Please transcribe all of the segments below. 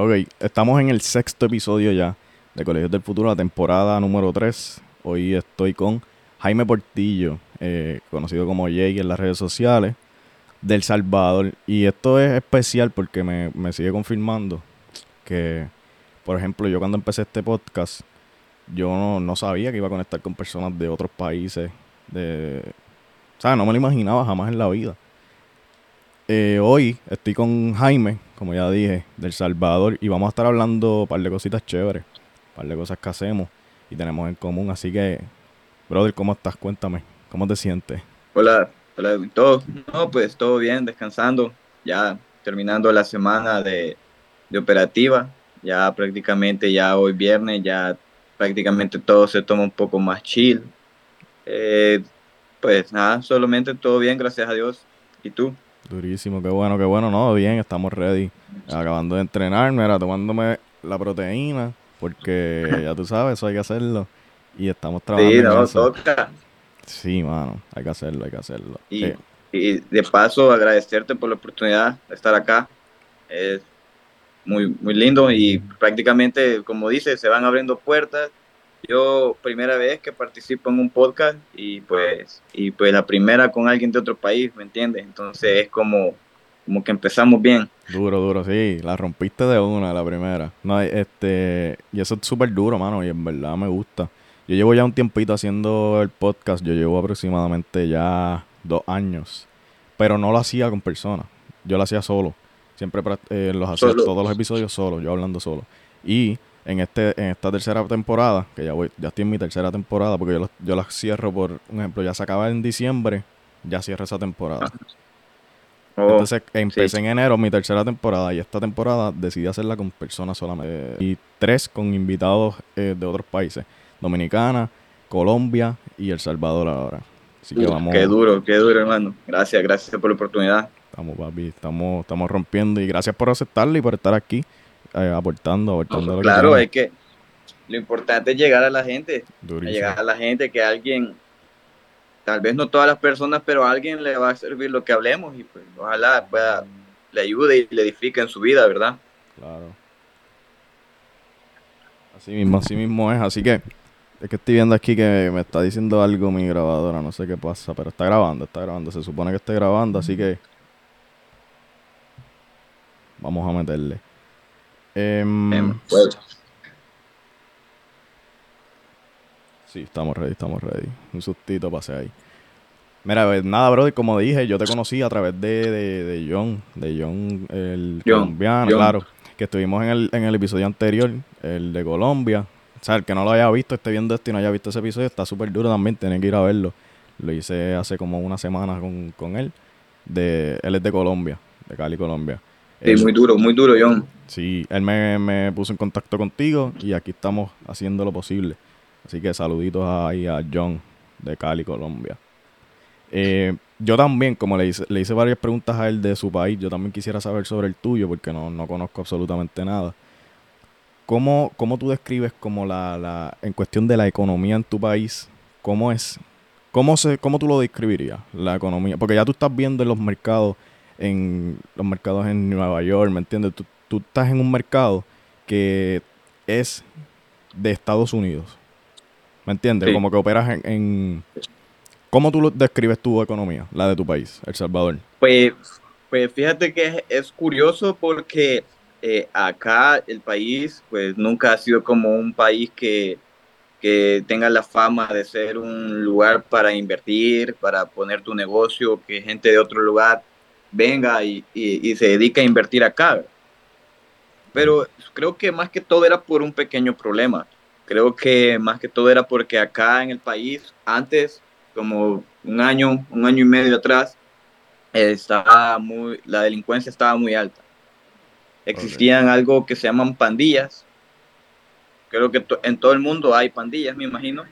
Ok, estamos en el sexto episodio ya de Colegios del Futuro, la temporada número 3. Hoy estoy con Jaime Portillo, eh, conocido como Jake en las redes sociales, del Salvador. Y esto es especial porque me, me sigue confirmando que, por ejemplo, yo cuando empecé este podcast, yo no, no sabía que iba a conectar con personas de otros países. De, o sea, no me lo imaginaba jamás en la vida. Eh, hoy estoy con Jaime, como ya dije, del Salvador, y vamos a estar hablando un par de cositas chéveres, un par de cosas que hacemos y tenemos en común. Así que, brother, ¿cómo estás? Cuéntame, ¿cómo te sientes? Hola, hola, todo. No, pues todo bien, descansando, ya terminando la semana de, de operativa, ya prácticamente ya hoy viernes, ya prácticamente todo se toma un poco más chill. Eh, pues nada, solamente todo bien, gracias a Dios. ¿Y tú? Durísimo, qué bueno, qué bueno, no, bien, estamos ready. Acabando de entrenar, mira, tomándome la proteína, porque ya tú sabes, eso hay que hacerlo. Y estamos trabajando. Sí, no, eso. toca. Sí, mano, hay que hacerlo, hay que hacerlo. Y, y de paso, agradecerte por la oportunidad de estar acá. Es muy, muy lindo y prácticamente, como dices, se van abriendo puertas. Yo, primera vez que participo en un podcast y pues, y pues la primera con alguien de otro país, ¿me entiendes? Entonces es como, como que empezamos bien. Duro, duro, sí, la rompiste de una, la primera. No, este, y eso es súper duro, mano, y en verdad me gusta. Yo llevo ya un tiempito haciendo el podcast, yo llevo aproximadamente ya dos años, pero no lo hacía con personas, yo lo hacía solo. Siempre eh, los hacía Solo. todos los episodios solo, yo hablando solo. Y en este en esta tercera temporada, que ya voy, ya estoy en mi tercera temporada, porque yo, yo las cierro por un ejemplo, ya se acaba en diciembre, ya cierro esa temporada. Oh, Entonces empecé sí. en enero mi tercera temporada y esta temporada decidí hacerla con personas solamente. Y tres con invitados eh, de otros países. Dominicana, Colombia y El Salvador ahora. Así que vamos, Qué duro, qué duro, hermano. Gracias, gracias por la oportunidad. estamos, papi, estamos, estamos rompiendo. Y gracias por aceptarlo y por estar aquí eh, aportando, aportando Claro, es que lo importante es llegar a la gente, a llegar a la gente, que alguien, tal vez no todas las personas, pero a alguien le va a servir lo que hablemos y pues ojalá pueda, le ayude y le edifique en su vida, ¿verdad? Claro. Así mismo, así mismo es. Así que es que estoy viendo aquí que me está diciendo algo mi grabadora. No sé qué pasa, pero está grabando, está grabando. Se supone que esté grabando, así que vamos a meterle. Pues, Sí, estamos ready, estamos ready. Un sustito pasé ahí. Mira, pues, nada, brother, como dije, yo te conocí a través de, de, de John, de John, el John, colombiano, John. claro, que estuvimos en el, en el episodio anterior, el de Colombia. O sea, el que no lo haya visto, esté viendo esto y no haya visto ese episodio, está súper duro también, tienen que ir a verlo. Lo hice hace como una semana con, con él. De, él es de Colombia, de Cali, Colombia. Sí, muy duro, muy duro, John. Sí, él me, me puso en contacto contigo y aquí estamos haciendo lo posible. Así que saluditos ahí a John de Cali, Colombia. Eh, yo también, como le hice, le hice varias preguntas a él de su país, yo también quisiera saber sobre el tuyo porque no, no conozco absolutamente nada. ¿Cómo, cómo tú describes como la, la, en cuestión de la economía en tu país? ¿Cómo es? ¿Cómo, se, ¿Cómo tú lo describirías, la economía? Porque ya tú estás viendo en los mercados, en los mercados en Nueva York, ¿me entiendes? Tú, tú estás en un mercado que es de Estados Unidos. ¿Me entiendes? Sí. Como que operas en, en- ¿Cómo tú lo describes tu economía, la de tu país, El Salvador? Pues, pues fíjate que es, es curioso porque eh, acá el país pues nunca ha sido como un país que, que tenga la fama de ser un lugar para invertir, para poner tu negocio, que gente de otro lugar venga y, y- y se dedique a invertir acá. Pero creo que más que todo era por un pequeño problema. Creo que más que todo era porque acá en el país, antes, como un año, un año y medio atrás, estaba muy, la delincuencia estaba muy alta. Existían algo que se llaman pandillas. Creo que to- en todo el mundo hay pandillas, me imagino.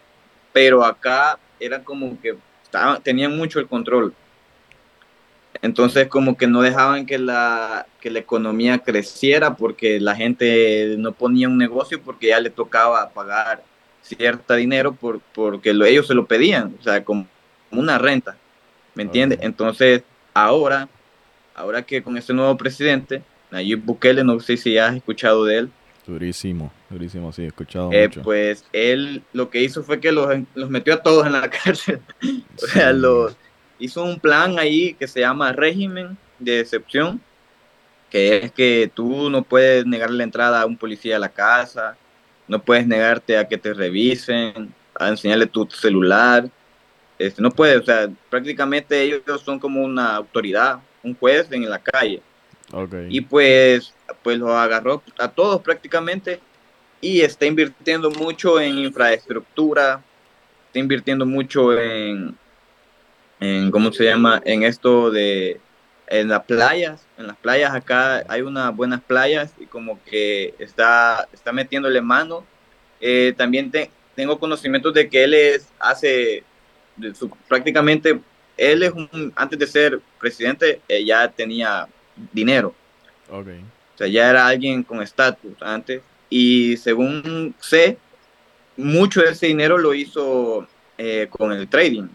Pero acá eran como que estaban, tenían mucho el control. Entonces como que no dejaban que la, que la economía creciera porque la gente no ponía un negocio porque ya le tocaba pagar cierta dinero por, porque lo- ellos se lo pedían, o sea, como una renta, ¿me entiendes? Entonces ahora, ahora que con este nuevo presidente, Nayib Bukele, no sé si has escuchado de él. Durísimo, durísimo, sí, he escuchado Eh, mucho. pues él lo que hizo fue que los, los metió a todos en la cárcel. o sea, Sí. los, hizo un plan ahí que se llama régimen de excepción, que es que tú no puedes negar la entrada a un policía a la casa, no puedes negarte a que te revisen, a enseñarle tu celular. Este, no puedes, o sea, prácticamente ellos son como una autoridad, un juez en la calle. Ok. Y pues, pues los agarró a todos prácticamente y está invirtiendo mucho en infraestructura, está invirtiendo mucho en, en ¿cómo se llama? En esto de, en las playas, en las playas acá hay unas buenas playas y como que está, está metiéndole mano. Eh, también te- tengo conocimientos de que él es, hace, de su- prácticamente, él es un, antes de ser presidente, eh, ya tenía dinero. ok. O sea, ya era alguien con estatus antes. Y según sé, mucho de ese dinero lo hizo eh, con el trading.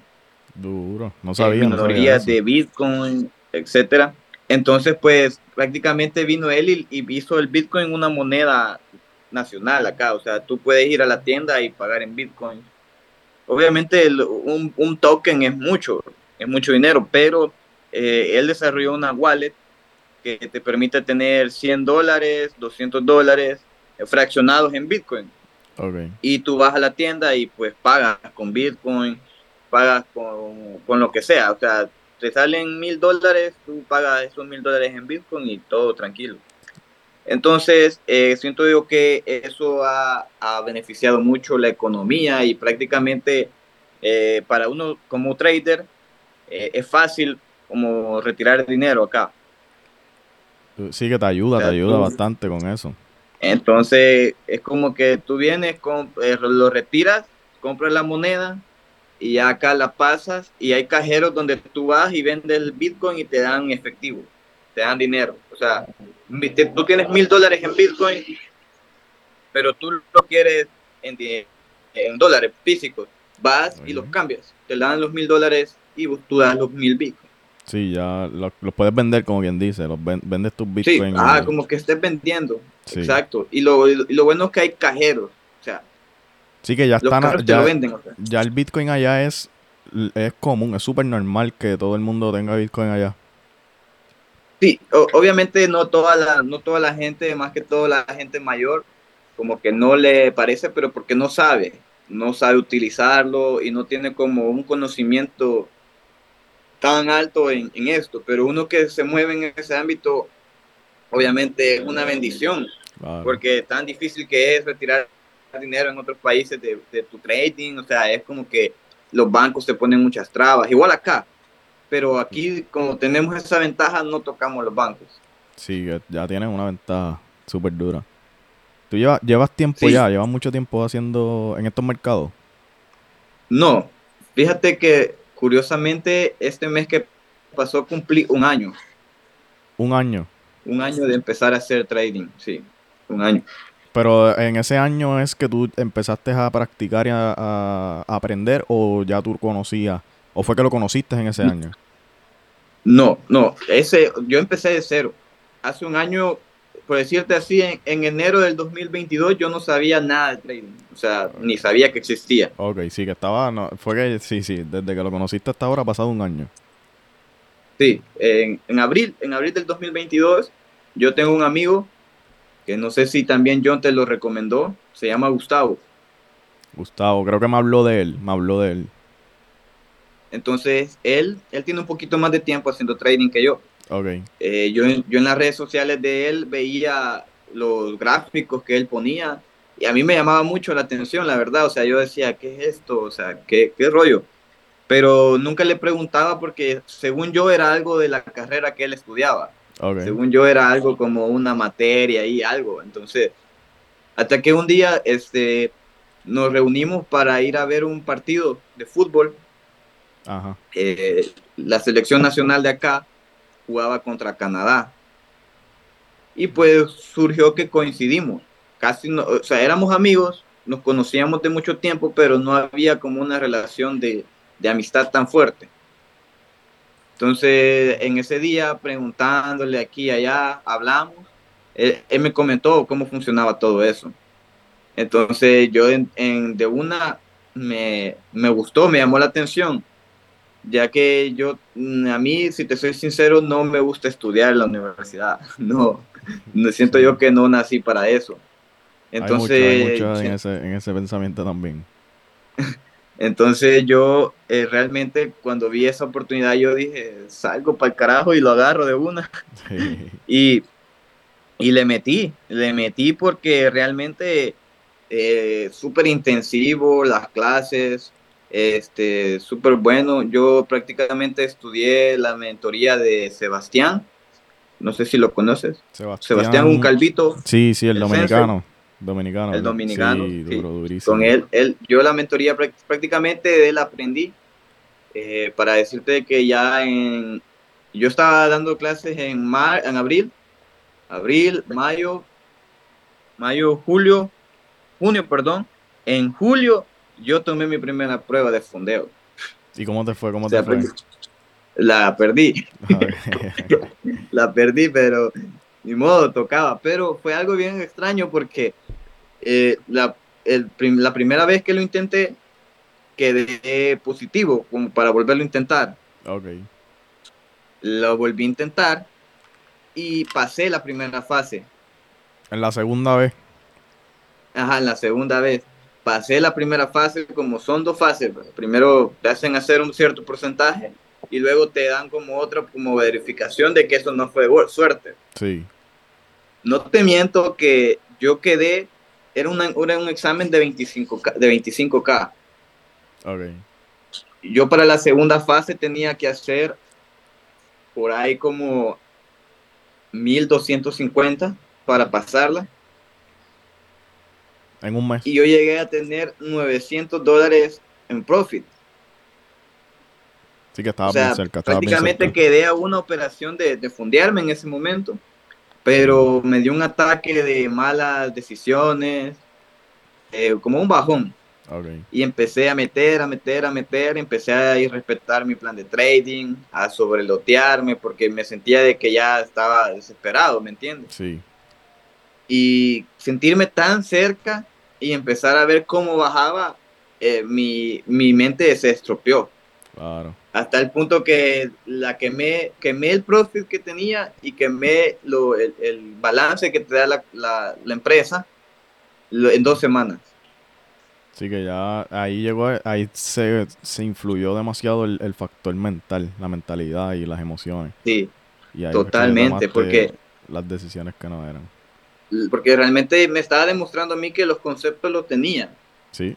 Duro. No sabía, no sabía de Bitcoin, etcétera. Entonces, pues prácticamente vino él y, y hizo el Bitcoin una moneda nacional acá. O sea, tú puedes ir a la tienda y pagar en Bitcoin. Obviamente, el- un, un token es mucho, es mucho dinero, pero eh, él desarrolló una wallet que te permite tener 100 dólares, 200 dólares fraccionados en Bitcoin y tú vas a la tienda y pues pagas con Bitcoin, pagas con, con lo que sea, o sea, te salen mil dólares, tú pagas esos mil dólares en Bitcoin y todo tranquilo. Entonces, eh, siento yo que eso ha, ha beneficiado mucho la economía y prácticamente eh, para uno como trader eh, es fácil como retirar dinero acá. Sí que te ayuda, O sea, te ayuda tú- bastante con eso. Entonces, es como que tú vienes, eh, lo retiras, compras la moneda y ya acá la pasas y hay cajeros donde tú vas y vendes el Bitcoin y te dan efectivo, te dan dinero. O sea, te- tú tienes mil dólares en Bitcoin, pero tú lo quieres en, en dólares físicos. Vas y los cambias, te dan los mil dólares y vos- tú das los mil Bitcoin. Sí, ya lo- los puedes vender como quien dice, los ven- vendes tus Sí, bitcoin. ah, como que estés vendiendo. sí. Exacto. Y lo, y lo bueno es que hay cajeros. Sí que ya los están, ya, lo venden. ya el bitcoin allá es, es común, es súper normal que todo el mundo tenga bitcoin allá. Sí, o- obviamente no toda la, no toda la gente, más que toda la gente mayor, como que no le parece, pero porque no sabe, no sabe utilizarlo y no tiene como un conocimiento tan alto en, en esto. Pero uno que se mueve en ese ámbito, obviamente es una bendición, Claro. porque tan difícil que es retirar dinero en otros países de, de tu trading, o sea, es como que los bancos te ponen muchas trabas, igual acá. Pero aquí, como tenemos esa ventaja, no tocamos los bancos. Sí, ya tienes una ventaja súper dura. Tú llevas, llevas tiempo Sí. ya, llevas mucho tiempo haciendo en estos mercados. No, fíjate que curiosamente este mes que pasó cumplí un año, Un año. un año de empezar a hacer trading, sí, un año. Pero en ese año es que tú empezaste a practicar y a, a aprender o ya tú conocías, o fue que lo conociste en ese año. No, no, ese, yo empecé de cero. Hace un año, por decirte así, en, en enero del 2022 yo no sabía nada de trading, o sea, ni sabía que existía. Ok, sí, que estaba, no, fue que sí, sí, desde que lo conociste hasta ahora ha pasado un año. Sí, en, en abril, en abril del 2022, yo tengo un amigo que no sé si también John te lo recomendó, se llama Gustavo. Gustavo, creo que me habló de él, me habló de él. Entonces, él, él tiene un poquito más de tiempo haciendo trading que yo. Ok, Eh, yo, en- yo en las redes sociales de él veía los gráficos que él ponía y a mí me llamaba mucho la atención, la verdad. O sea, yo decía, ¿qué es esto? O sea, ¿qué, qué rollo? Pero nunca le preguntaba porque según yo era algo de la carrera que él estudiaba. Según yo era algo como una materia y algo. Entonces, hasta que un día este, nos reunimos para ir a ver un partido de fútbol. Ajá. Eh, la selección nacional de acá jugaba contra Canadá. Y pues surgió que coincidimos. Casi, no, o sea, éramos amigos, nos conocíamos de mucho tiempo, pero no había como una relación de, de amistad tan fuerte. Entonces, en ese día, preguntándole aquí y allá, hablamos él, me comentó cómo funcionaba todo eso. Entonces yo en, de una me, me, gustó, me llamó la atención, ya que yo, a mí, si te soy sincero, no me gusta estudiar en la universidad. No, no siento yo que no nací para eso. Entonces, en, ese, en ese pensamiento también. Entonces yo eh, realmente cuando vi esa oportunidad yo dije, salgo para el carajo y lo agarro de una. y, y, le metí, le metí porque realmente eh, súper intensivo las clases, este, súper bueno. Yo prácticamente estudié la mentoría de Sebastián, no sé si lo conoces. Sebastián, un calvito. Sí, sí, el dominicano. Dominicano. El dominicano. Con él, él, yo la mentoría prácticamente de él aprendí. Eh, para decirte que ya en. Yo estaba dando clases en, mar, en abril, abril, mayo, mayo, julio, junio, perdón. En julio yo tomé mi primera prueba de fondeo. ¿Y cómo te fue? ¿Cómo te fue? La perdí. la perdí, pero ni modo, tocaba. Pero fue algo bien extraño porque eh, la, la primera vez que lo intenté, quedé positivo como para volverlo a intentar. Ok. Lo volví a intentar y pasé la primera fase. En la segunda vez. Ajá, en la segunda vez. Pasé la primera fase, como son dos fases. Primero te hacen hacer un cierto porcentaje y luego te dan como otra como verificación de que eso no fue suerte. Sí. No te miento que yo quedé era, un examen de 25K. De 25K. Okay. Yo para la segunda fase tenía que hacer por ahí como 1250 para pasarla. En un mes. Y yo llegué a tener 900 dólares en profit. Sí que estaba bien cerca. prácticamente quedé a una operación de, de fundearme en ese momento pero me dio un ataque de malas decisiones, eh, como un bajón. Y empecé a meter, a meter, a meter, empecé a ir respetar mi plan de trading, a sobrelotearme, porque me sentía de que ya estaba desesperado, ¿me entiendes? Sí. Y sentirme tan cerca y empezar a ver cómo bajaba, eh, mi, mi mente se estropeó. Claro hasta el punto que la quemé, quemé el profit que tenía y quemé lo, el, el balance que te da la, la, la empresa en dos semanas. Sí, que ya ahí llegó, ahí se, se influyó demasiado el, el, factor mental, la mentalidad y las emociones. Sí, totalmente, porque... Las decisiones que no eran. Porque realmente me estaba demostrando a mí que los conceptos los tenía. Sí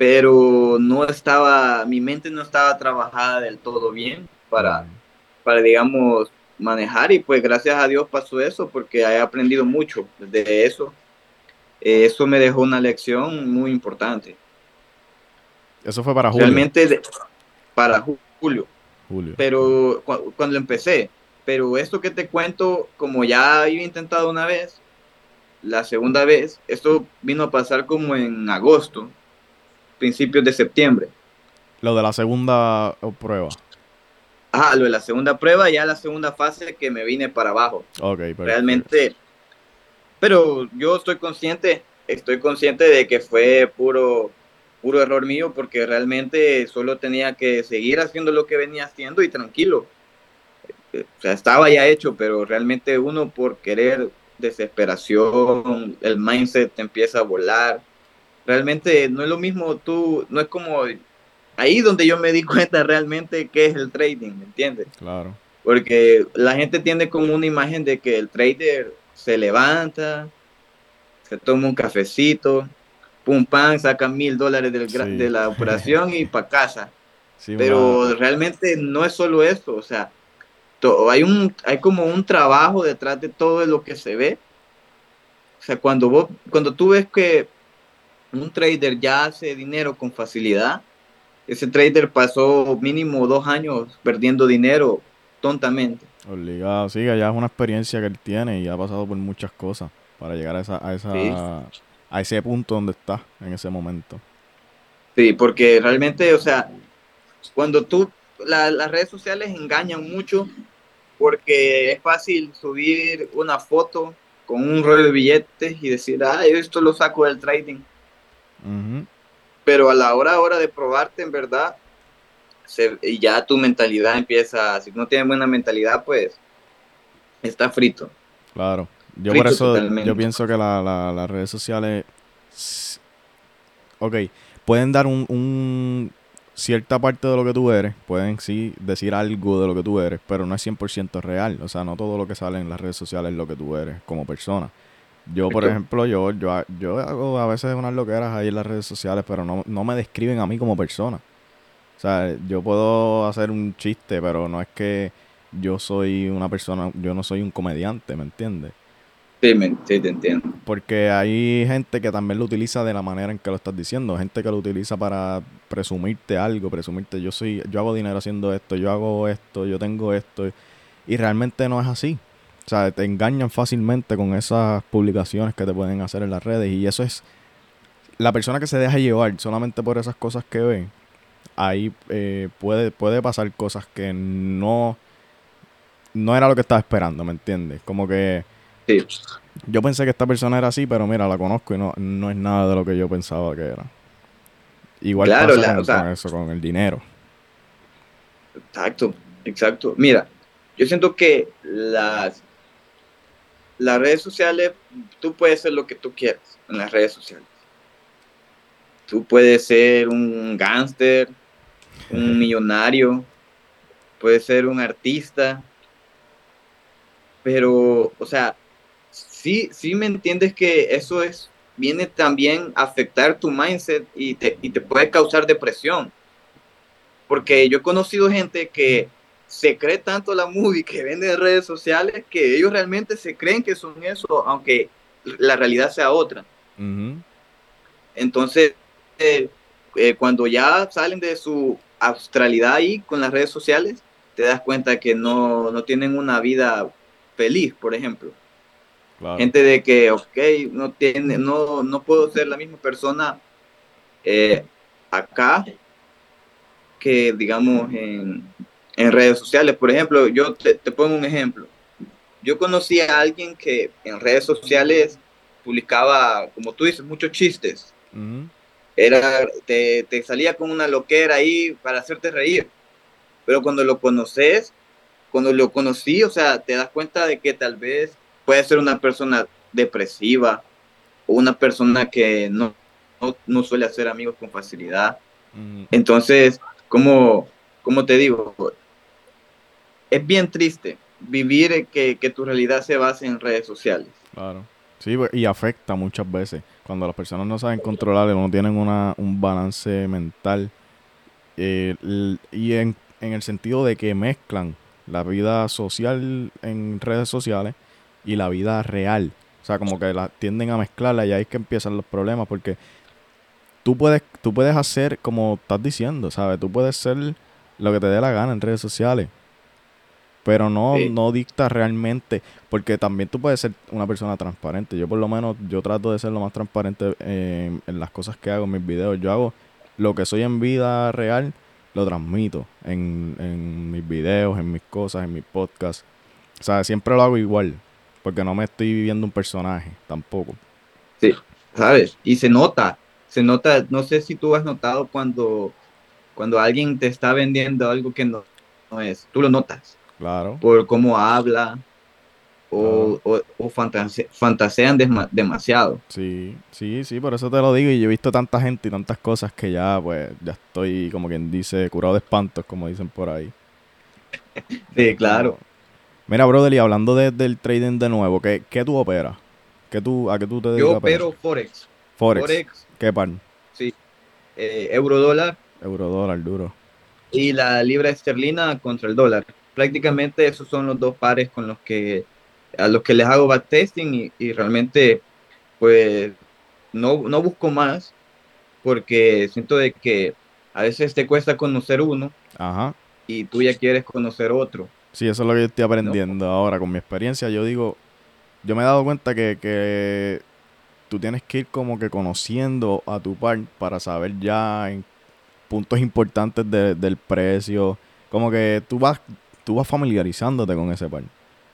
pero no estaba, mi mente no estaba trabajada del todo bien para, para digamos, manejar y pues gracias a Dios pasó eso porque he aprendido mucho de eso. Eso me dejó una lección muy importante. Eso fue para julio. Realmente para julio. Julio. Pero cuando empecé, pero esto que te cuento, como ya había intentado una vez, la segunda vez, esto vino a pasar como en agosto principios de septiembre. Lo de la segunda prueba. Ah, lo de la segunda prueba, ya la segunda fase que me vine para abajo. Ok, Realmente, pero yo estoy consciente, estoy consciente de que fue puro, puro error mío porque realmente solo tenía que seguir haciendo lo que venía haciendo y tranquilo. O sea, estaba ya hecho, pero realmente uno por querer desesperación, el mindset te empieza a volar Realmente no es lo mismo tú, no es como ahí donde yo me di cuenta realmente qué es el trading, ¿me entiendes? Claro. Porque la gente tiene como una imagen de que el trader se levanta, se toma un cafecito, pum, pam, saca mil dólares de la operación y para casa. Pero realmente no es solo eso, o sea, hay, un, hay como un trabajo detrás de todo lo que se ve. O sea, cuando, vos, cuando tú ves que un trader ya hace dinero con facilidad, ese trader pasó mínimo dos años perdiendo dinero tontamente. Obligado, sí, ya es una experiencia que él tiene y ha pasado por muchas cosas para llegar a, esa, a, esa, a ese punto donde está en ese momento. Sí, porque realmente, o sea, cuando tú, las redes sociales engañan mucho porque es fácil subir una foto con un rollo de billetes y decir, ah, esto lo saco del trading. Pero a la hora, hora de probarte, en verdad, y ya tu mentalidad empieza, si no tienes buena mentalidad, pues está frito. Claro. Yo por eso yo pienso que las redes sociales, ok, pueden dar un, cierta parte de lo que tú eres, pueden sí decir algo de lo que tú eres, pero no es 100% real. O sea, no todo lo que sale en las redes sociales es lo que tú eres como persona. Yo, por ejemplo, yo, yo, yo hago a veces unas loqueras ahí en las redes sociales, pero no, no me describen a mí como persona. O sea, yo puedo hacer un chiste, pero no es que yo soy una persona, yo no soy un comediante, ¿me entiendes? Sí, sí, te entiendo. Porque hay gente que también lo utiliza de la manera en que lo estás diciendo. Gente que lo utiliza para presumirte algo, presumirte yo soy, yo hago dinero haciendo esto, yo hago esto, yo tengo esto. Y realmente no es así. O sea, te engañan fácilmente con esas publicaciones que te pueden hacer en las redes. Y eso es. La persona que se deja llevar solamente por esas cosas que ve, ahí eh, puede, puede pasar cosas que no. No era lo que estaba esperando, ¿me entiendes? Como que yo pensé que esta persona era así, pero mira, la conozco y no, no es nada de lo que yo pensaba que era. Igual pasa con, eso, con el dinero. Exacto, exacto. Mira, yo siento que las, las redes sociales, tú puedes ser lo que tú quieras en las redes sociales. Tú puedes ser un gángster, un millonario, puedes ser un artista, pero, o sea, sí, sí me entiendes que eso es, viene también a afectar tu mindset y te, y te puede causar depresión. Porque yo he conocido gente que se cree tanto la movie que vende en redes sociales que ellos realmente se creen que son eso, aunque la realidad sea otra. Entonces, eh, eh, cuando ya salen de su australidad ahí con las redes sociales, te das cuenta que no, no tienen una vida feliz, por ejemplo. Gente de que, ok, no, tiene, no, no puedo ser la misma persona eh, acá que, digamos, en, en, redes sociales. Por ejemplo, yo te, pongo un ejemplo. Yo conocí a alguien que en redes sociales publicaba, como tú dices, muchos chistes. Era, te, te, salía con una loquera ahí para hacerte reír. Pero cuando lo conoces, cuando lo conocí, o sea, te das cuenta de que tal vez puede ser una persona depresiva o una persona que no, no, suele hacer amigos con facilidad. Entonces, como, como te digo, es bien triste vivir que, que tu realidad se base en redes sociales. Claro. Sí, pues, y afecta muchas veces. Cuando las personas no saben controlar, no tienen una, un balance mental. Eh, y en, en, el sentido de que mezclan la vida social en redes sociales y la vida real. O sea, como que la, tienden a mezclarla y ahí es que empiezan los problemas porque tú puedes, tú puedes hacer como estás diciendo, ¿sabes? Tú puedes ser lo que te dé la gana en redes sociales. Pero no, no dicta realmente, porque también tú puedes ser una persona transparente. Yo por lo menos, yo trato de ser lo más transparente en, en las cosas que hago en mis videos. Yo hago lo que soy en vida real, lo transmito en, en mis videos, en mis cosas, en mis podcasts. O sea, siempre lo hago igual. Porque no me estoy viviendo un personaje tampoco. Sí, ¿sabes? Y se nota, se nota, no sé si tú has notado cuando, cuando alguien te está vendiendo algo que no, no es, tú lo notas. Claro. Por cómo habla o, fantasean demasiado. Sí, sí, sí, por eso te lo digo. Y yo he visto tanta gente y tantas cosas que ya, pues, ya estoy, como quien dice, curado de espantos, como dicen por ahí. sí, claro. Mira, brother, y hablando del trading de nuevo, ¿qué, qué tú operas? ¿Qué tú, ¿A qué tú te dedicas? Yo opero Forex. Forex. ¿Qué par? Sí. Eh, euro dólar. Euro dólar, duro. Y la libra esterlina contra el dólar. Prácticamente esos son los dos pares con los que a los que les hago backtesting y, y realmente pues no, no busco más porque siento de que a veces te cuesta conocer uno Ajá. y tú ya quieres conocer otro. Sí, eso es lo que yo estoy aprendiendo ahora con mi experiencia. Yo digo, yo me he dado cuenta que, que tú tienes que ir como que conociendo a tu par para saber ya en puntos importantes del precio. Como que tú vas, tú vas familiarizándote con ese par.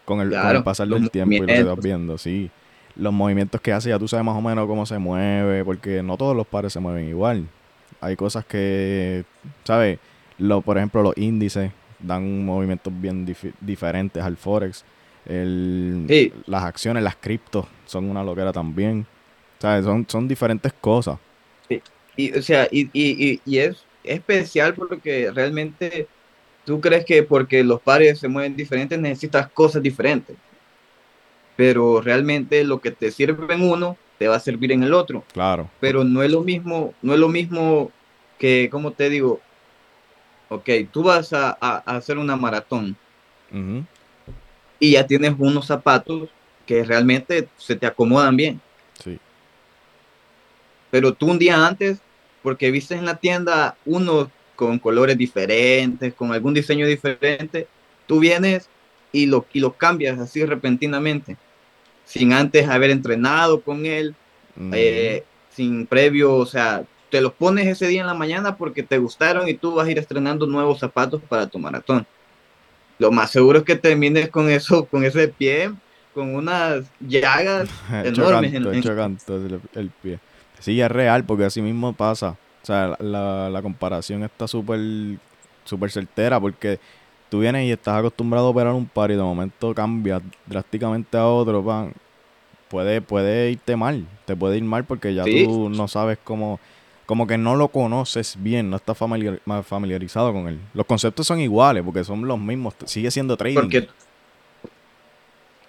Con el, pasar del tiempo y lo que vas viendo, sí. los movimientos que hace, ya tú sabes más o menos cómo se mueve, porque no todos los pares se mueven igual. Hay cosas que, ¿sabes? Lo, por ejemplo, los índices dan movimientos bien diferentes al Forex. El, Las acciones, las criptos son una loquera también. ¿Sabes? Son, son diferentes cosas. Sí. Y, o sea, y, y, y es especial porque realmente tú crees que porque los pares se mueven diferentes necesitas cosas diferentes pero realmente lo que te sirve en uno te va a servir en el otro. Claro. Pero no es lo mismo, no es lo mismo que, como te digo, ok, tú vas a, hacer una maratón y ya tienes unos zapatos que realmente se te acomodan bien. Sí. Pero tú un día antes, porque viste en la tienda unos con colores diferentes, con algún diseño diferente, tú vienes y lo, y lo cambias así repentinamente sin antes haber entrenado con él, eh, sin previo, o sea, te los pones ese día en la mañana porque te gustaron y tú vas a ir estrenando nuevos zapatos para tu maratón. Lo más seguro es que termines con eso, con ese pie, con unas llagas enormes en, el, pie. Sí, es real, porque así mismo pasa. O sea, la, la comparación está súper súper certera porque tú vienes y estás acostumbrado a operar un par y de momento cambias drásticamente a otro, pan, puede, puede irte mal, te puede ir mal porque ya tú no sabes cómo, como que no lo conoces bien, no estás familiarizado con él. Los conceptos son iguales porque son los mismos, sigue siendo trading.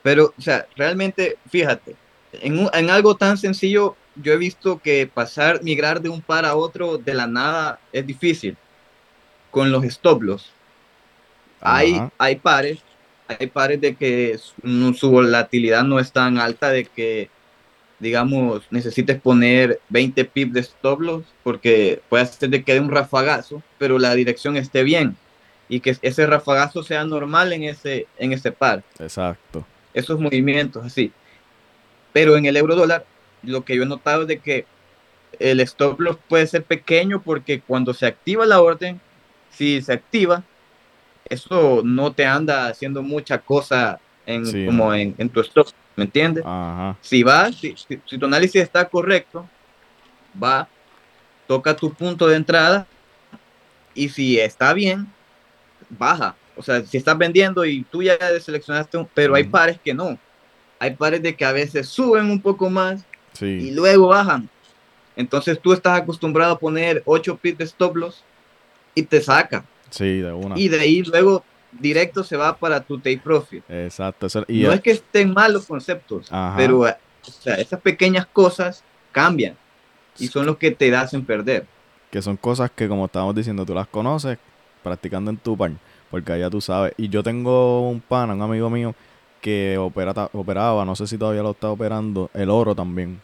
pero, o sea, realmente, fíjate, en, en algo tan sencillo, yo he visto que pasar, migrar de un par a otro de la nada es difícil con los stop loss hay, hay pares, hay pares de que su, volatilidad no es tan alta de que, digamos, necesites poner 20 pips de stop loss porque puede de que dé un rafagazo, pero la dirección esté bien y que ese rafagazo sea normal en ese, en ese par. Exacto. Esos movimientos así. Pero en el euro dólar, lo que yo he notado es de que el stop loss puede ser pequeño porque cuando se activa la orden, si se activa, eso no te anda haciendo mucha cosa en, como en, tu stock, ¿me entiendes? Si va, si, tu análisis está correcto, va, toca tu punto de entrada y si está bien, baja. O sea, si estás vendiendo y tú ya seleccionaste, pero hay pares que no. Hay pares de que a veces suben un poco más y luego bajan. Entonces tú estás acostumbrado a poner 8 pips de stop loss y te saca. Sí, de una. Y de ahí luego directo se va para tu take profit. Exacto. no es que estén mal los conceptos, pero eh, esas pequeñas cosas cambian y son los que te hacen perder. Que son cosas que, como estábamos diciendo, tú las conoces practicando en tu pan, porque allá tú sabes. Y yo tengo un pana, un amigo mío, que opera, operaba, no sé si todavía lo está operando, el oro también.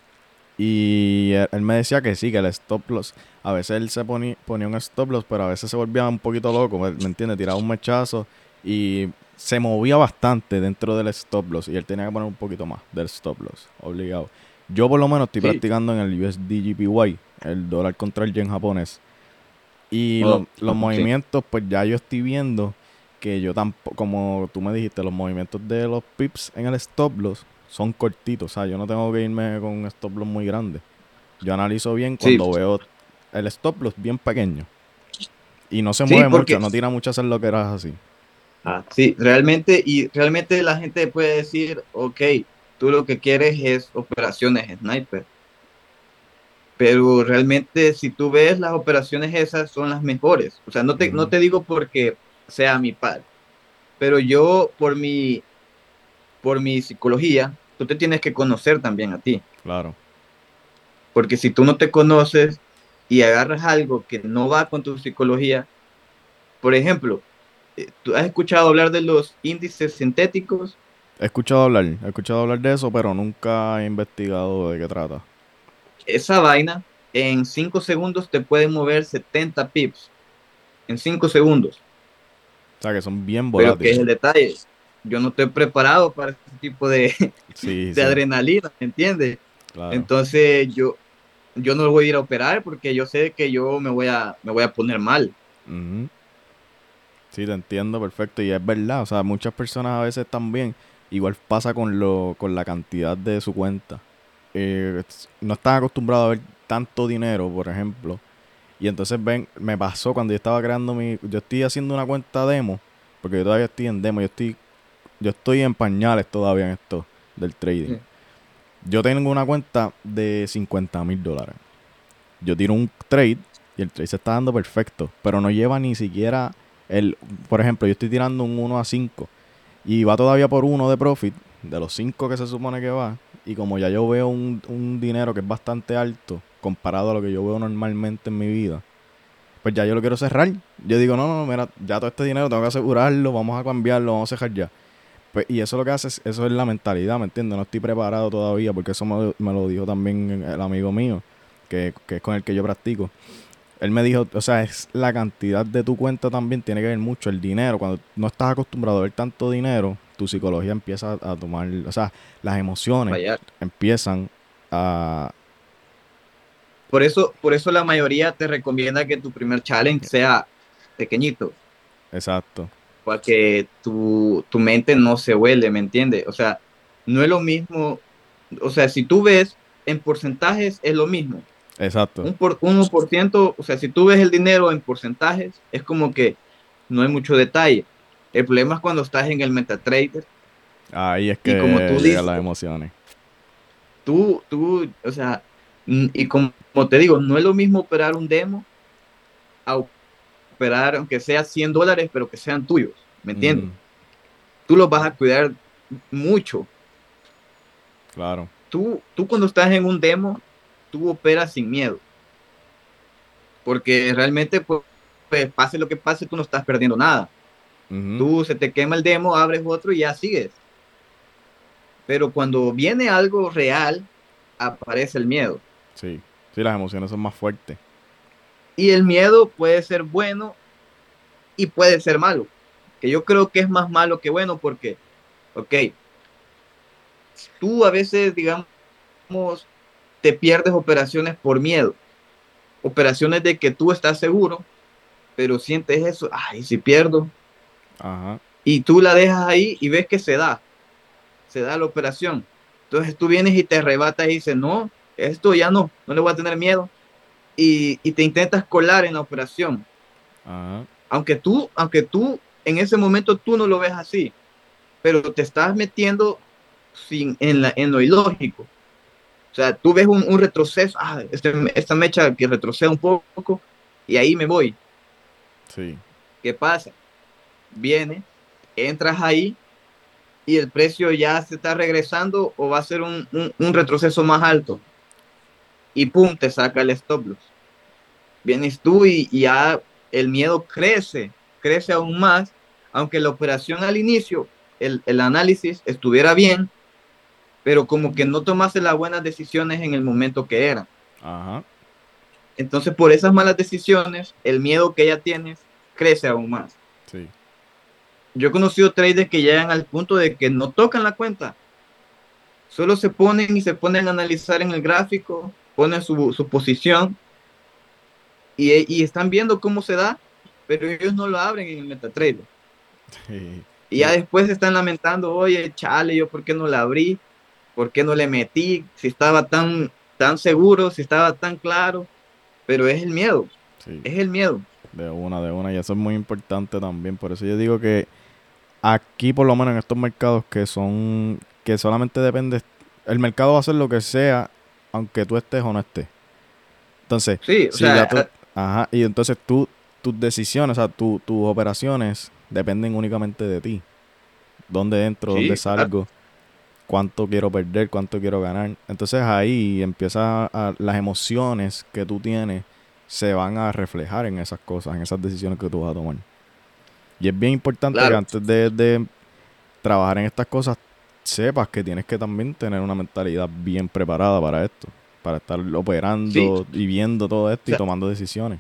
Y él, me decía que sí, que el stop loss, a veces él se ponía, ponía un stop loss, pero a veces se volvía un poquito loco, ¿me, entiendes? Tiraba un mechazo y se movía bastante dentro del stop loss y él tenía que poner un poquito más del stop loss, obligado. Yo por lo menos estoy practicando en el USD GPY, el dólar contra el yen japonés. Y oh, los movimientos, pues ya yo estoy viendo que yo tampoco, como tú me dijiste, los movimientos de los pips en el stop loss son cortitos. O sea, yo no tengo que irme con un stop loss muy grande. Yo analizo bien cuando veo el stop loss bien pequeño. Y no se mueve mucho, no tira mucho hacer lo que eras así. Ah, sí, realmente, y realmente la gente puede decir, ok, tú lo que quieres es operaciones sniper. Pero realmente si tú ves las operaciones esas son las mejores. O sea, no te, no te digo porque sea mi padre, pero yo por mi, por mi psicología, tú te tienes que conocer también a ti. Claro. Porque si tú no te conoces y agarras algo que no va con tu psicología, por ejemplo, eh, ¿tú has escuchado hablar de los índices sintéticos? He escuchado hablar, he escuchado hablar de eso, pero nunca he investigado de qué trata. Esa vaina en 5 segundos te puede mover 70 pips. En 5 segundos. Sea que son bien volátiles. Pero que es el detalle yo no estoy preparado para ese tipo de, de adrenalina, ¿me entiendes? Entonces yo, yo no voy a ir a operar porque yo sé que yo me voy a, me voy a poner mal. Sí, te entiendo perfecto y es verdad, o sea, muchas personas a veces también, Igual pasa con, lo, con la cantidad de su cuenta. Eh, no están acostumbrados a ver tanto dinero, por ejemplo. Y entonces ven, me pasó cuando yo estaba creando mi. Yo estoy haciendo una cuenta demo, porque yo todavía estoy en demo, yo estoy, yo estoy en pañales todavía en esto del trading. Yo tengo una cuenta de 50 mil dólares. Yo tiro un trade y el trade se está dando perfecto, pero no lleva ni siquiera el. Por ejemplo, yo estoy tirando un 1 a 5 y va todavía por uno de profit, de los 5 que se supone que va. Y como ya yo veo un, un dinero que es bastante alto comparado a lo que yo veo normalmente en mi vida, pues ya yo lo quiero cerrar. Yo digo, no, no, mira, ya todo este dinero tengo que asegurarlo, vamos a cambiarlo, vamos a cerrar ya. Pues, y eso lo que hace, es, eso es la mentalidad, ¿me entiendes? No estoy preparado todavía, porque eso me, me lo dijo también el amigo mío, que, que, es con el que yo practico. Él me dijo, o sea, es la cantidad de tu cuenta también tiene que ver mucho, el dinero. Cuando no estás acostumbrado a ver tanto dinero, tu psicología empieza a tomar, o sea, las emociones empiezan a... Por eso, por eso la mayoría te recomienda que tu primer challenge sea pequeñito. Exacto. Para que tu, tu mente no se huele, ¿me entiendes? O sea, no es lo mismo, o sea, si tú ves en porcentajes es lo mismo. Exacto. Un por, 1%, o sea, si tú ves el dinero en porcentajes, es como que no hay mucho detalle. El problema es cuando estás en el MetaTrader. Ahí es que como tú dices, las emociones. Tú, tú, o sea, y como, te digo, no es lo mismo operar un demo a operar, aunque sea 100 dólares, pero que sean tuyos, ¿me entiendes? Tú los vas a cuidar mucho. Claro. Tú, tú cuando estás en un demo, tú operas sin miedo. Porque realmente, pues, pues pase lo que pase, tú no estás perdiendo nada. Tú se te quema el demo, abres otro y ya sigues. Pero cuando viene algo real, aparece el miedo. Sí, sí, las emociones son más fuertes. Y el miedo puede ser bueno y puede ser malo. Que yo creo que es más malo que bueno porque, ok, tú a veces, digamos, te pierdes operaciones por miedo. Operaciones de que tú estás seguro, pero sientes eso, ay, si pierdo, y tú la dejas ahí y ves que se da, se da la operación. Entonces tú vienes y te arrebatas y dices, no, esto ya no, no le voy a tener miedo. Y, te intentas colar en la operación. Aunque tú, aunque tú en ese momento tú no lo ves así, pero te estás metiendo sin, en, la, en lo ilógico. O sea, tú ves un, retroceso, ah, este, esta mecha que retrocede un poco y ahí me voy. Sí. ¿Qué pasa? viene, entras ahí y el precio ya se está regresando o va a ser un, retroceso más alto. Y pum, te saca el stop loss. Vienes tú y, ya el miedo crece, crece aún más, aunque la operación al inicio, el, análisis estuviera bien, pero como que no tomaste las buenas decisiones en el momento que era. Entonces, por esas malas decisiones, el miedo que ya tienes crece aún más. Sí yo he conocido traders que llegan al punto de que no tocan la cuenta. Solo se ponen y se ponen a analizar en el gráfico, ponen su, su posición y, y, están viendo cómo se da, pero ellos no lo abren en el MetaTrader. Y ya después se están lamentando, oye, chale, yo por qué no la abrí, por qué no le metí, si estaba tan, tan seguro, si estaba tan claro, pero es el miedo, es el miedo. De una, de una, y eso es muy importante también, por eso yo digo que Aquí, por lo menos en estos mercados que son, que solamente depende, el mercado va a hacer lo que sea, aunque tú estés o no estés. Entonces, sí, eh, ajá, y entonces tú, tus decisiones, o sea, tus operaciones dependen únicamente de ti. ¿Dónde entro? ¿Dónde salgo? ¿Cuánto quiero perder? ¿Cuánto quiero ganar? Entonces ahí empiezan las emociones que tú tienes se van a reflejar en esas cosas, en esas decisiones que tú vas a tomar. Y es bien importante que antes de, trabajar en estas cosas sepas que tienes que también tener una mentalidad bien preparada para esto, para estar operando y viendo todo esto y tomando decisiones.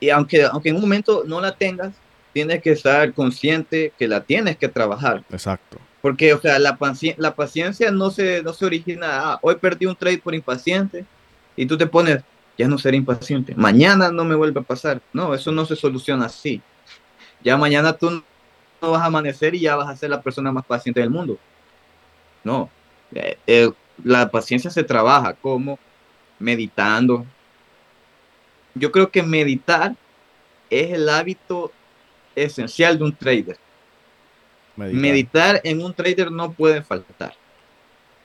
Y aunque, aunque en un momento no la tengas, tienes que estar consciente que la tienes que trabajar. Exacto. Porque, o sea, la, la paciencia no se, no se origina, ah, hoy perdí un trade por impaciente y tú te pones, ya no seré impaciente, mañana no me vuelve a pasar. No, eso no se soluciona así ya mañana tú no vas a amanecer y ya vas a ser la persona más paciente del mundo. No, eh, eh, la paciencia se trabaja como meditando. Yo creo que meditar es el hábito esencial de un trader. Meditar, meditar en un trader no puede faltar.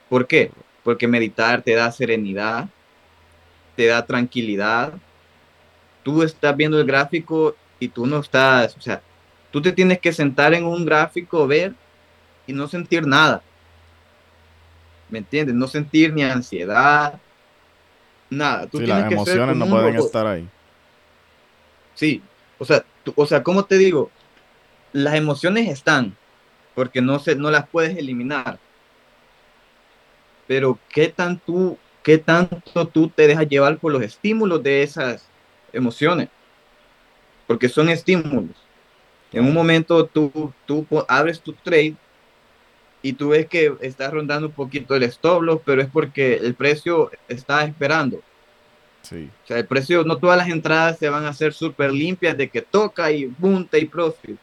¿Por qué? Porque meditar te da serenidad, te da tranquilidad. Tú estás viendo el gráfico y tú no estás, o sea, tú te tienes que sentar en un gráfico, ver y no sentir nada. ¿Me entiendes? No sentir ni ansiedad, nada. Tú las emociones no pueden estar ahí. Sí, o sea, o sea, ¿cómo te digo? Las emociones están, porque no, se, no las puedes eliminar. Pero ¿qué, tan tú, ¿qué tanto tú te dejas llevar por los estímulos de esas emociones? Porque son estímulos. En un momento tú, tú abres tu trade y tú ves que está rondando un poquito el stop loss, pero es porque el precio está esperando. Sí. O sea, el precio, no todas las entradas se van a hacer súper limpias de que toca y punta y profit.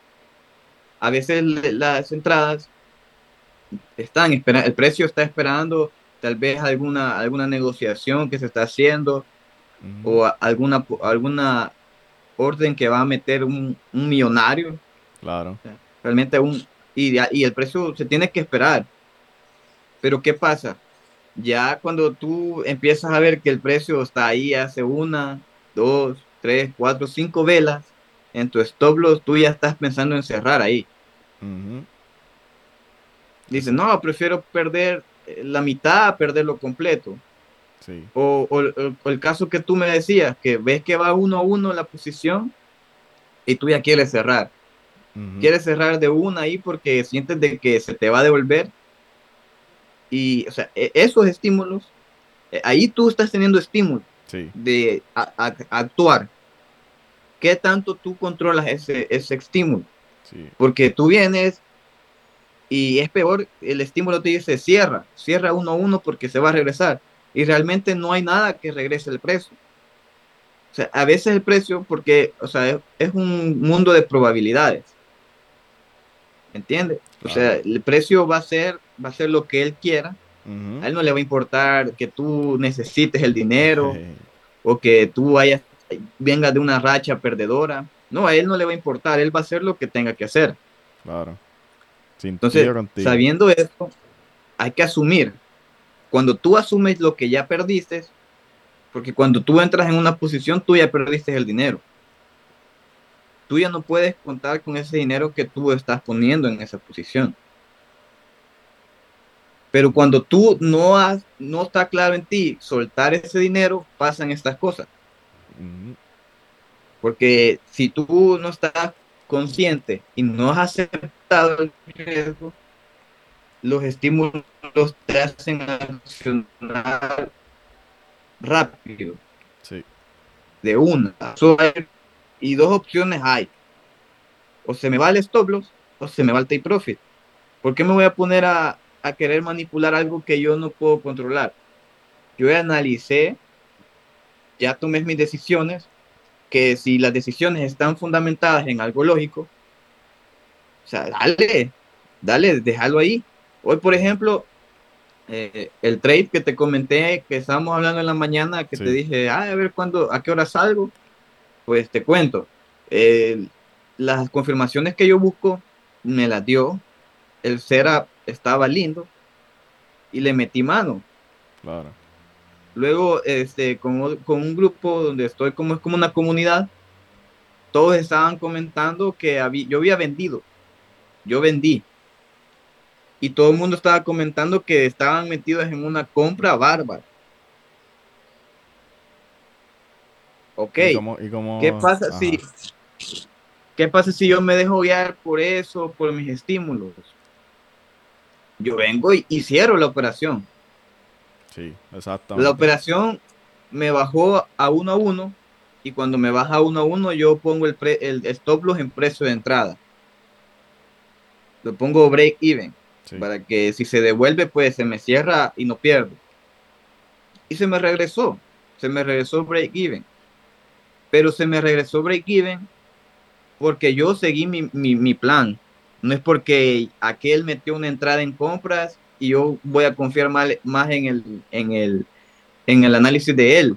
A veces las entradas están esperando, el precio está esperando tal vez alguna, alguna negociación que se está haciendo o alguna, alguna orden que va a meter un, un millonario. Claro. realmente un, y, y el precio se tiene que esperar. Pero ¿qué pasa? Ya cuando tú empiezas a ver que el precio está ahí hace una, dos, tres, cuatro, cinco velas, en tu stop loss tú ya estás pensando en cerrar ahí. Dice, no, prefiero perder eh, la mitad a perderlo completo. Sí. O, o, el caso que tú me decías, que ves que va uno a uno la posición y tú ya quieres cerrar. Quieres cerrar de una ahí porque sientes de que se te va a devolver. Y, o sea, e, esos estímulos, eh, ahí tú estás teniendo estímulo de actuar. ¿Qué tanto tú controlas ese, ese estímulo? Porque tú vienes y es peor, el estímulo te dice cierra, cierra uno a uno porque se va a regresar. Y realmente no hay nada que regrese el precio. O sea, a veces el precio, porque, o sea, es, un mundo de probabilidades. ¿Entiendes? O sea, el precio va a ser, va a ser lo que él quiera. A él no le va a importar que tú necesites el dinero o que tú vayas, vengas de una racha perdedora. No, a él no le va a importar, él va a hacer lo que tenga que hacer. Claro. Entonces, sabiendo esto, hay que asumir. Cuando tú asumes lo que ya perdiste, porque cuando tú entras en una posición, tú ya perdiste el dinero. Tú ya no puedes contar con ese dinero que tú estás poniendo en esa posición. Pero cuando tú no has, no está claro en ti soltar ese dinero, pasan estas cosas. Porque si tú no estás consciente y no has aceptado el riesgo, los estímulos te hacen accionar rápido. Sí. De una. Y dos opciones hay. O se me va el stop loss o se me va el take profit. ¿Por qué me voy a poner a, a querer manipular algo que yo no puedo controlar? Yo analicé, ya tomé mis decisiones, que si las decisiones están fundamentadas en algo lógico, o sea, dale, dale, déjalo ahí. Hoy, por ejemplo, eh, el trade que te comenté, que estábamos hablando en la mañana, que te dije, ah, a ver cuándo, a qué hora salgo, pues te cuento. las confirmaciones que yo busco me las dio. El Cera estaba lindo y le metí mano. Claro. Luego, este, con, un grupo donde estoy como es como una comunidad, todos estaban comentando que había, yo había vendido. Yo vendí. Y todo el mundo estaba comentando que estaban metidos en una compra bárbara. Ok. ¿Qué pasa si qué pasa si yo me dejo guiar por eso, por mis estímulos? Yo vengo y, cierro la operación. Sí, exactamente. La operación me bajó a uno a uno y cuando me baja a uno a uno yo pongo el, el stop loss en precio de entrada. Lo pongo break even para que si se devuelve pues se me cierra y no pierdo. Y se me regresó, se me regresó break even. Pero se me regresó break even porque yo seguí mi, mi, mi plan. No es porque aquel metió una entrada en compras y yo voy a confiar más, en, el, en, el, en el análisis de él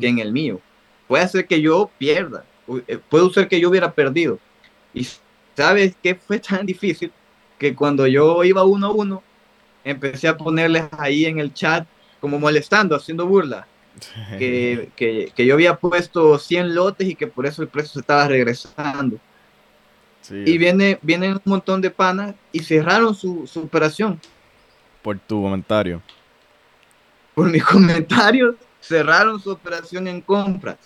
que en el mío. Puede ser que yo pierda, eh, puede ser que yo hubiera perdido. Y sabes que fue tan difícil que cuando yo iba uno a uno, empecé a ponerles ahí en el chat como molestando, haciendo burla. Que, que, que, yo había puesto 100 lotes y que por eso el precio se estaba regresando. Y viene, vienen un montón de panas y cerraron su, su, operación. Por tu comentario. Por mi comentario, cerraron su operación en compras.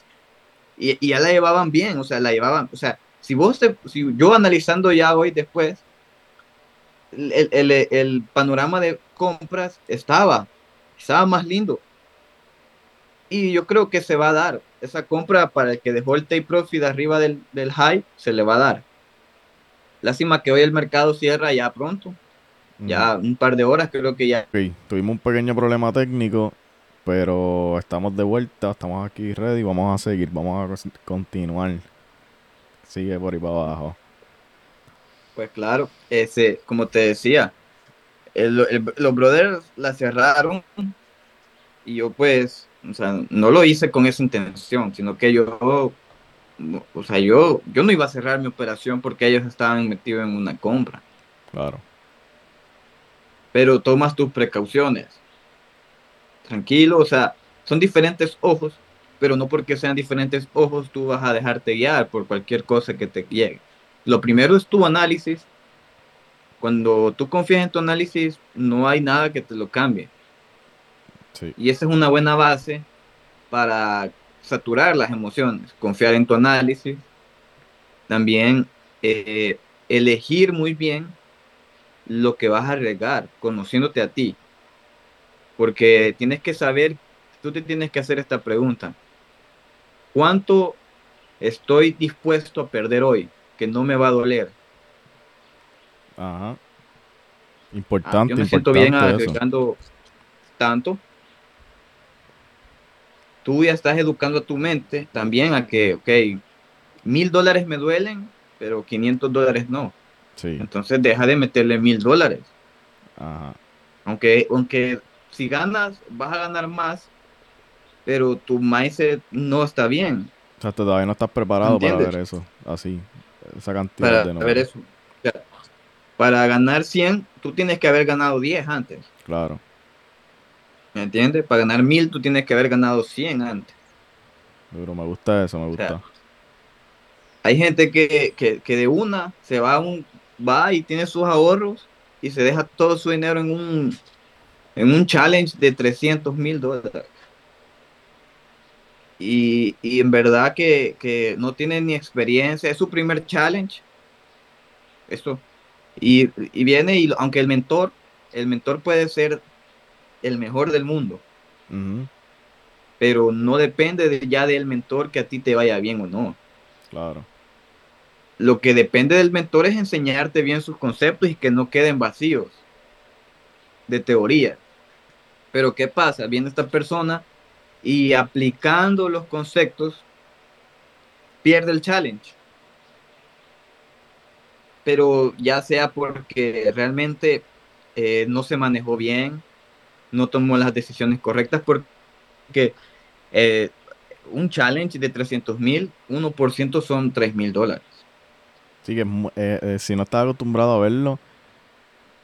Y, y, ya la llevaban bien, o sea, la llevaban, o sea, si vos, si yo analizando ya hoy después, el, el, el, panorama de compras estaba, estaba más lindo. Y yo creo que se va a dar. Esa compra para el que dejó el take profit arriba del, del high, se le va a dar. Lástima que hoy el mercado cierra ya pronto. Ya un par de horas creo que ya. Tuvimos un pequeño problema técnico, pero estamos de vuelta, estamos aquí ready, vamos a seguir, vamos a continuar. Sigue por ahí para abajo. Pues claro, ese, como te decía, los brothers la cerraron y yo pues, o sea, no lo hice con esa intención, sino que yo o sea, yo, yo no iba a cerrar mi operación porque ellos estaban metidos en una compra. Claro. Pero tomas tus precauciones. Tranquilo, o sea, son diferentes ojos, pero no porque sean diferentes ojos tú vas a dejarte guiar por cualquier cosa que te llegue. Lo primero es tu análisis. Cuando tú confías en tu análisis, no hay nada que te lo cambie. Y esa es una buena base para saturar las emociones, confiar en tu análisis, también eh, elegir muy bien lo que vas a arriesgar, conociéndote a ti. Porque tienes que saber, tú te tienes que hacer esta pregunta. ¿Cuánto estoy dispuesto a perder hoy que no me va a doler? Ajá. Importante. Ah, yo me siento bien arriesgando tanto tú ya estás educando a tu mente también a que, ok, mil dólares me duelen, pero 500 dólares no. Sí. Entonces deja de meterle mil dólares. Ajá. Aunque, aunque si ganas, vas a ganar más, pero tu mindset no está bien. O sea, todavía no estás preparado para ver eso, así, esa cantidad para Ver eso. para ganar 100, tú tienes que haber ganado 10 antes. Claro. ¿Me entiendes? Para ganar mil tú tienes que haber ganado 100 antes. Pero me gusta eso, me gusta. hay gente que, de una se va, un, va y tiene sus ahorros y se deja todo su dinero en un, en un challenge de 300 mil dólares. Y, en verdad que, no tiene ni experiencia, es su primer challenge. Esto. Y, y viene y aunque el mentor, el mentor puede ser el mejor del mundo. Pero no depende de, ya del mentor que a ti te vaya bien o no. Claro. Lo que depende del mentor es enseñarte bien sus conceptos y que no queden vacíos de teoría. Pero ¿qué pasa? Viene esta persona y aplicando los conceptos pierde el challenge. Pero ya sea porque realmente eh, no se manejó bien, no tomó las decisiones correctas porque eh, un challenge de 300 mil, 1% son 3 mil dólares. Sí, que eh, si no estás acostumbrado a verlo,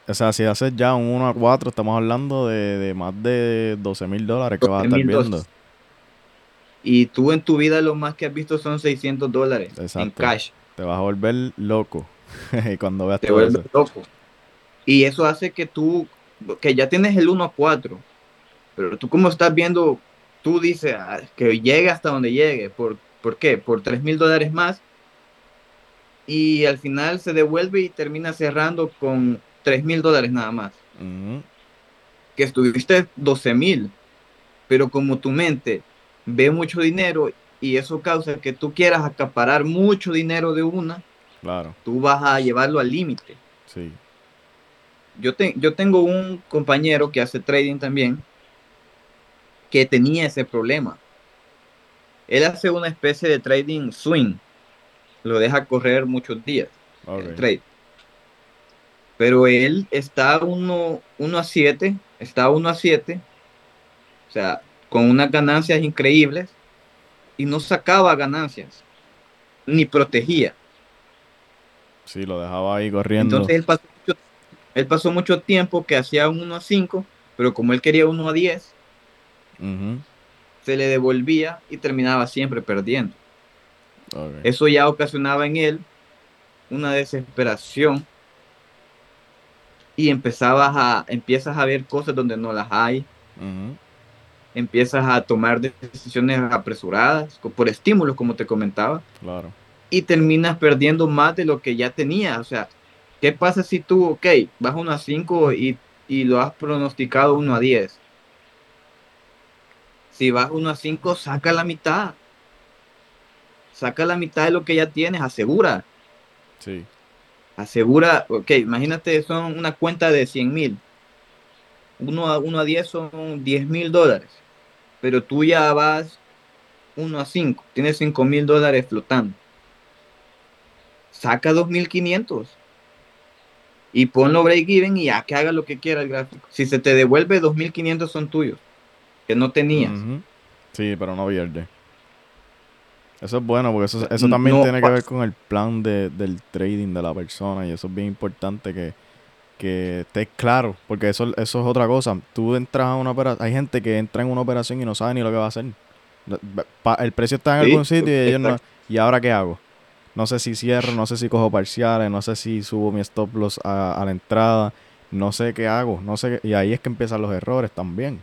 o sea, si haces ya un 1 a 4, estamos hablando de, más de 12 mil dólares que vas a estar viendo. Y tú en tu vida lo más que has visto son 600 dólares en cash. Te vas a volver loco cuando veas Te todo vuelves loco. Y eso hace que tú que ya tienes el 1 a 4, pero tú como estás viendo, tú dices ah, que llegue hasta donde llegue, ¿por, ¿por qué? Por 3 mil dólares más, y al final se devuelve y termina cerrando con 3 mil dólares nada más. Que estuviste 12 mil, pero como tu mente ve mucho dinero y eso causa que tú quieras acaparar mucho dinero de una, claro. tú vas a llevarlo al límite. Sí yo, yo tengo un compañero que hace trading también que tenía ese problema. Él hace una especie de trading swing. Lo deja correr muchos días. trade. Pero él está 1 a 7, está 1 a 7, o sea, con unas ganancias increíbles y no sacaba ganancias, ni protegía. Sí, lo dejaba ahí corriendo. Entonces él pasó mucho, él pasó mucho tiempo que hacía un 1 a 5, pero como él quería 1 a 10, se le devolvía y terminaba siempre perdiendo. Eso ya ocasionaba en él una desesperación y empezabas a, empiezas a ver cosas donde no las hay. Empiezas a tomar decisiones apresuradas por estímulos, como te comentaba. Claro. Y terminas perdiendo más de lo que ya tenías. O sea, ¿qué pasa si tú, ok, vas 1 a 5 y, y lo has pronosticado 1 a 10? Si vas 1 a 5, saca la mitad. Saca la mitad de lo que ya tienes, asegura. Sí. Asegura, ok, imagínate, son una cuenta de 100 mil. 1 a, 1 a 10 son 10 mil dólares. Pero tú ya vas 1 a 5, tienes 5 mil dólares flotando. Saca 2.500 y ponlo break even y ya que haga lo que quiera el gráfico. Si se te devuelve 2.500 son tuyos, que no tenías. Sí, pero no pierde. Eso es bueno porque eso, eso también tiene que ver con el plan de, del trading de la persona y eso es bien importante que, que estés claro, porque eso, eso es otra cosa. Tú entras a una operación, hay gente que entra en una operación y no sabe ni lo que va a hacer. El precio está en algún sitio y ellos no, ¿y ahora qué hago? No sé si cierro, no sé si cojo parciales, no sé si subo mi stop loss a, la entrada, no sé qué hago, no sé y ahí es que empiezan los errores también.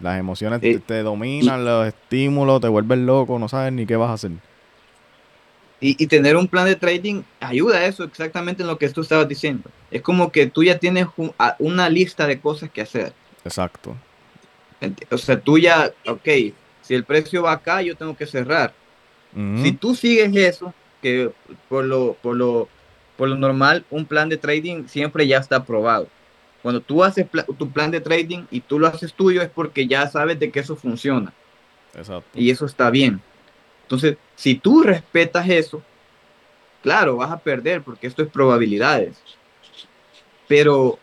Las emociones te, dominan, los estímulos, te vuelven loco, no sabes ni qué vas a hacer. Y, tener un plan de trading ayuda a eso exactamente en lo que tú estabas diciendo. Es como que tú ya tienes una lista de cosas que hacer. Exacto. O sea, tú ya, ok, si el precio va acá, yo tengo que cerrar. Si tú sigues eso, que por lo, por, lo, por lo normal, un plan de trading siempre ya está aprobado. Cuando tú haces tu plan de trading y tú lo haces tuyo es porque ya sabes de que eso funciona. Exacto. Y eso está bien. Entonces, si tú respetas eso, claro, vas a perder porque esto es probabilidades. Pero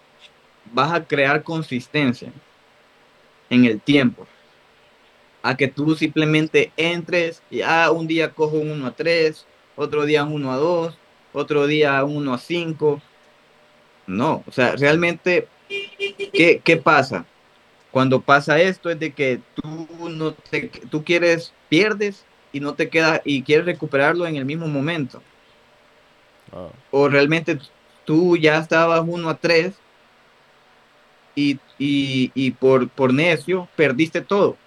vas a crear consistencia en el tiempo. A que tú simplemente entres y ah, un día cojo un 1 a 3, otro día un 1 a 2, otro día un 1 a 5. No, o sea, realmente ¿Qué, pasa? Cuando pasa esto es de que tú no te, tú quieres, pierdes y no te queda y quieres recuperarlo en el mismo momento. Ah. O realmente tú ya estabas uno a tres y, por, por necio perdiste todo.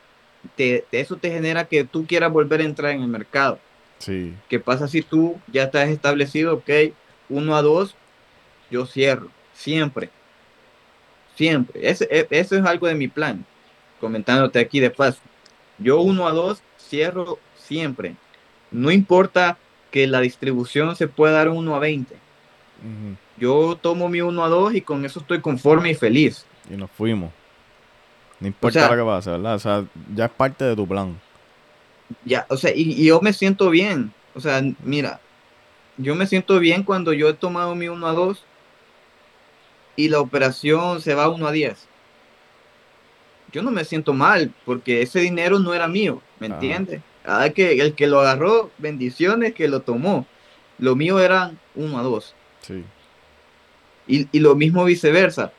eso te genera que tú quieras volver a entrar en el mercado. Sí. ¿Qué pasa si tú ya estás establecido, ok, uno a dos, yo cierro, siempre. Siempre. E, eso es algo de mi plan. Comentándote aquí de paso. Yo uno a dos cierro siempre. No importa que la distribución se pueda dar uno a 20. Yo tomo mi uno a dos y con eso estoy conforme y feliz. Y nos fuimos. No importa lo que pase, ¿verdad? O sea, ya es parte de tu plan. Ya, o sea, y, y, yo me siento bien. O sea, mira, yo me siento bien cuando yo he tomado mi uno a dos y la operación se va 1 a 10. Yo no me siento mal porque ese dinero no era mío, ¿me entiendes? Ah, que el que lo agarró, bendiciones que lo tomó. Lo mío eran 1 a 2. Sí. Y, y, lo mismo viceversa.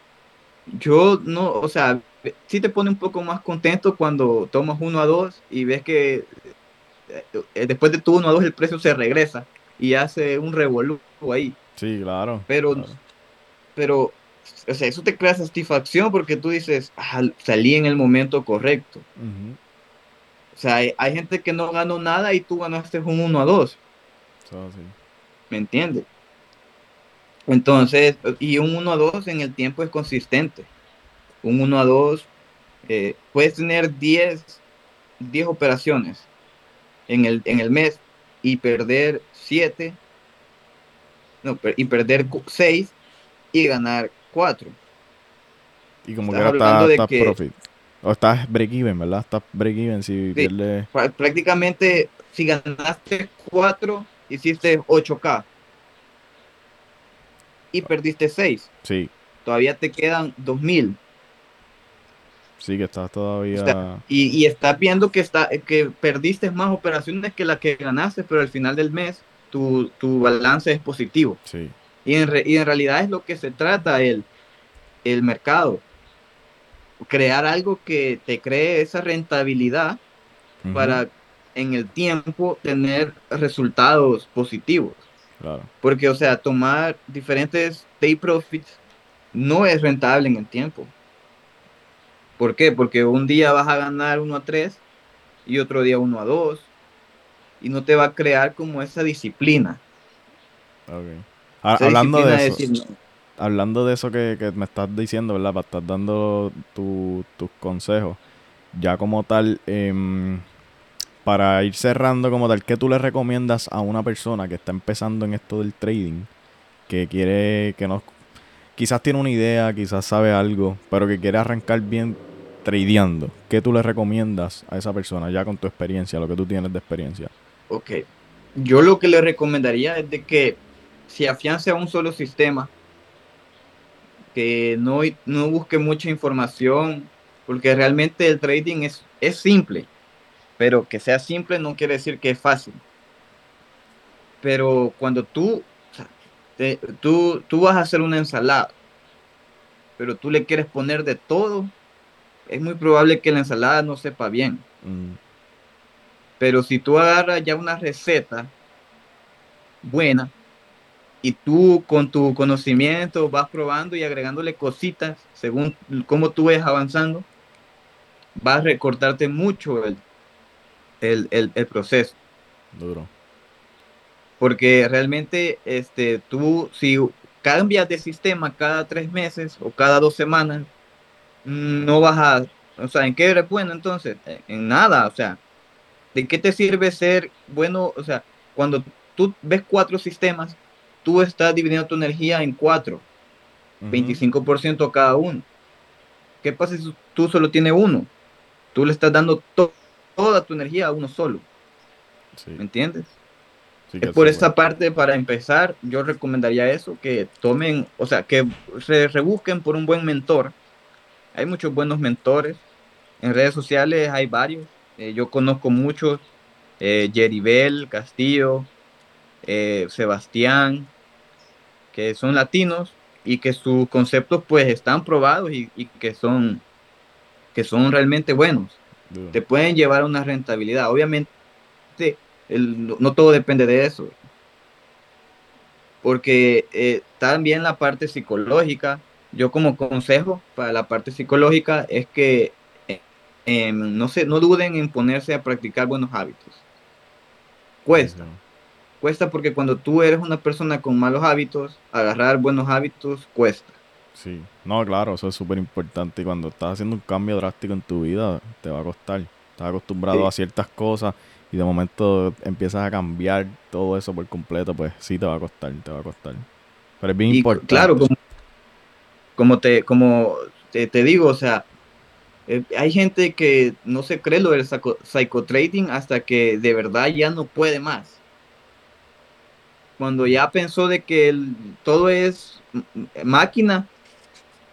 Yo no, o sea, sí te pone un poco más contento cuando tomas 1 a 2 y ves que eh, después de tu 1 a 2 el precio se regresa y hace un revolú ahí. Sí, claro. Pero, pero o sea, eso te crea satisfacción porque tú dices, ah, salí en el momento correcto. O sea, hay, gente que no ganó nada y tú ganaste un 1 a 2. ¿Me entiendes? Entonces, y un 1 a 2 en el tiempo es consistente. Un 1 a 2, eh, puedes tener 10, 10 operaciones en el, en el mes y perder 7, no, y perder 6 y ganar y como que ahora estás profit. O estás break even, ¿verdad? Estás break even si Prácticamente, si ganaste 4, hiciste 8K. y perdiste 6. Sí. Todavía te quedan 2000. Sí, que estás todavía. y, y, estás viendo que, está, que perdiste más operaciones que las que ganaste, pero al final del mes tu, tu balance es positivo. Sí. Y en, y en realidad es lo que se trata el, el mercado. Crear algo que te cree esa rentabilidad para en el tiempo tener resultados positivos. Claro. Porque, o sea, tomar diferentes day profits no es rentable en el tiempo. ¿Por qué? Porque un día vas a ganar 1 a 3 y otro día 1 a 2 y no te va a crear como esa disciplina. Okay. Hablando de eso, hablando de eso que, me estás diciendo, ¿verdad? Para estar dando tus consejos, ya como tal, em, para ir cerrando como tal, ¿qué tú le recomiendas a una persona que está empezando en esto del trading? Que quiere, que no, quizás tiene una idea, quizás sabe algo, pero que quiere arrancar bien tradeando. ¿Qué tú le recomiendas a esa persona ya con tu experiencia, lo que tú tienes de experiencia? Ok. Yo lo que le recomendaría es de que se afiance a un solo sistema, que no, no busque mucha información, porque realmente el trading es, es simple pero que sea simple no quiere decir que es fácil. Pero cuando tú, tú, tú vas a hacer una ensalada, pero tú le quieres poner de todo, es muy probable que la ensalada no sepa bien. Mm. Pero si tú agarras ya una receta buena y tú con tu conocimiento vas probando y agregándole cositas según cómo tú ves avanzando, vas a recortarte mucho el, el, el, proceso. Duro. Porque realmente, este, tú, si cambias de sistema cada tres meses o cada dos semanas, no vas a, o sea, ¿en qué eres bueno entonces? En nada, o sea, ¿de qué te sirve ser bueno? O sea, cuando tú ves cuatro sistemas, tú estás dividiendo tu energía en cuatro, 25% cada uno. ¿Qué pasa si tú solo tienes uno? Tú le estás dando toda tu energía a uno solo. ¿Me entiendes? es por esta parte, para empezar, yo recomendaría eso, que tomen, o sea, que se rebusquen por un buen mentor. Hay muchos buenos mentores. En redes sociales hay varios. Eh, yo conozco muchos. Eh, Bell, Castillo, eh, Sebastián, que son latinos y que sus conceptos pues están probados y, y que, son, que son realmente buenos te pueden llevar a una rentabilidad. Obviamente, no todo depende de eso. Porque eh, también la parte psicológica, yo como consejo para la parte psicológica es que eh, em, no, se, no duden en ponerse a practicar buenos hábitos. Cuesta. Cuesta porque cuando tú eres una persona con malos hábitos, agarrar buenos hábitos cuesta. Sí, no, claro, eso es súper importante. Y cuando estás haciendo un cambio drástico en tu vida, te va a costar. Estás acostumbrado a ciertas cosas y de momento empiezas a cambiar todo eso por completo, pues sí te va a costar, te va a costar. Pero es bien importante. Claro, como, te, como te, digo, o sea, eh, hay gente que no se cree lo del psicotrading hasta que de verdad ya no puede más. Cuando ya pensó de que todo es máquina,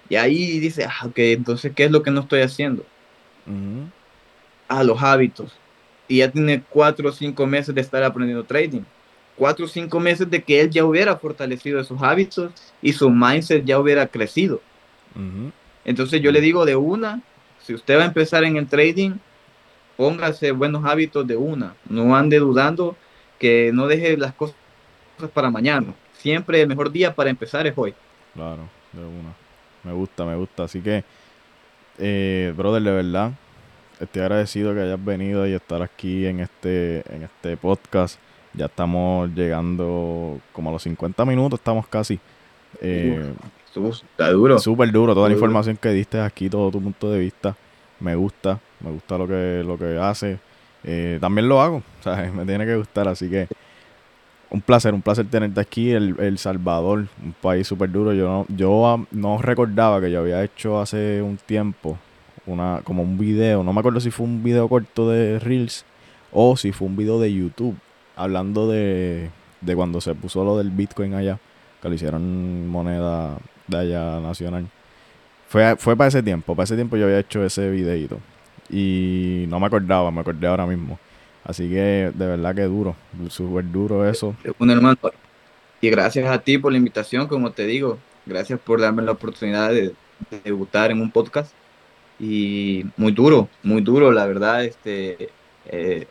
y ahí dice, ah, ok, entonces, ¿qué es lo que no estoy haciendo? A los hábitos. Y ya tiene cuatro o cinco meses de estar aprendiendo trading. Cuatro o cinco meses de que él ya hubiera fortalecido esos hábitos y su mindset ya hubiera crecido. Entonces yo le digo de una, si usted va a empezar en el trading, póngase buenos hábitos de una. No ande dudando que no deje las cosas para mañana. Siempre el mejor día para empezar es hoy. Claro, de una. Me gusta, me gusta. Así que, eh, brother, de verdad, estoy agradecido que hayas venido y estar aquí en este, en este podcast. Ya estamos llegando como a los 50 minutos, estamos casi. Eh, está duro. Súper duro. Toda la información que diste aquí, todo tu punto de vista, me gusta. Me gusta lo que, lo que hace. Eh, también lo hago. Sea, me tiene que gustar. Así que un placer, un placer tenerte aquí, el, el Salvador, un país súper duro. Yo no, yo no recordaba que yo había hecho hace un tiempo una como un video, no me acuerdo si fue un video corto de Reels o si fue un video de YouTube hablando de, de cuando se puso lo del Bitcoin allá, que lo hicieron moneda de allá nacional. Fue, fue para ese tiempo, para ese tiempo yo había hecho ese videito. Y no me acordaba, me acordé ahora mismo. Así que de verdad que duro, súper duro eso. Un hermano. Y gracias a ti por la invitación, como te digo. Gracias por darme la oportunidad de, debutar en un podcast. Y muy duro, muy duro, la verdad. Este, eh,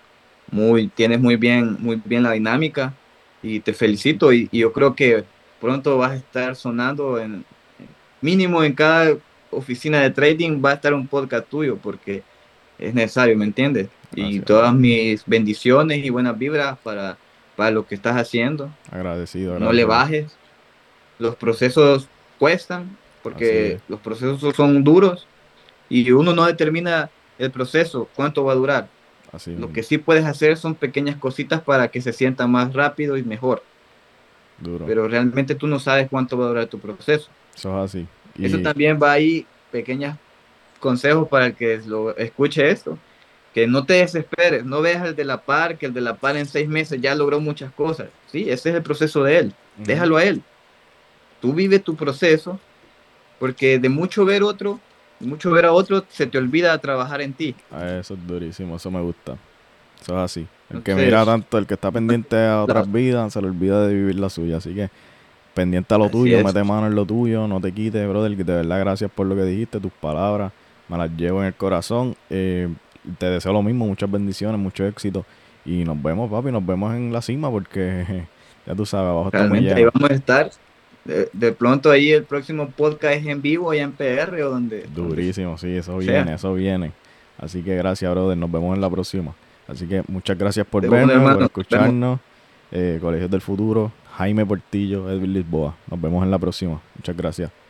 muy, tienes muy bien, muy bien la dinámica y te felicito. Y, y, yo creo que pronto vas a estar sonando en mínimo en cada oficina de trading va a estar un podcast tuyo porque es necesario, ¿me entiendes? Y todas mis bendiciones y buenas vibras para, para lo que estás haciendo. Agradecido. No le bajes. Los procesos cuestan porque los procesos son duros y uno no determina el proceso, cuánto va a durar. Así lo que sí puedes hacer son pequeñas cositas para que se sienta más rápido y mejor. Duro. Pero realmente tú no sabes cuánto va a durar tu proceso. Eso es así. Eso también va ahí, pequeños consejos para el que lo escuche esto que no te desesperes, no veas el de la par, que el de la par en seis meses ya logró muchas cosas. Sí, ese es el proceso de él. Déjalo a él. Tú vive tu proceso, porque de mucho ver otro, de mucho ver a otro, se te olvida trabajar en ti. Ah, eso es durísimo, eso me gusta. Eso es así. El que mira tanto, el que está pendiente a otras vidas, se le olvida de vivir la suya. Así que pendiente a lo tuyo, mete mano en lo tuyo, no te quites, brother. De verdad, gracias por lo que dijiste, tus palabras. Me las llevo en el corazón. Eh, te deseo lo mismo, muchas bendiciones, mucho éxito. Y nos vemos, papi, nos vemos en la cima porque ya tú sabes, abajo Realmente ahí vamos a estar. De, pronto ahí el próximo podcast es en vivo allá en PR o donde. Durísimo, sí, eso viene, eso viene. Así que gracias, brother. Nos vemos en la próxima. Así que muchas gracias por vernos, por escucharnos. Eh, Colegios del Futuro, Jaime Portillo, Edwin Lisboa. Nos vemos en la próxima. Muchas gracias.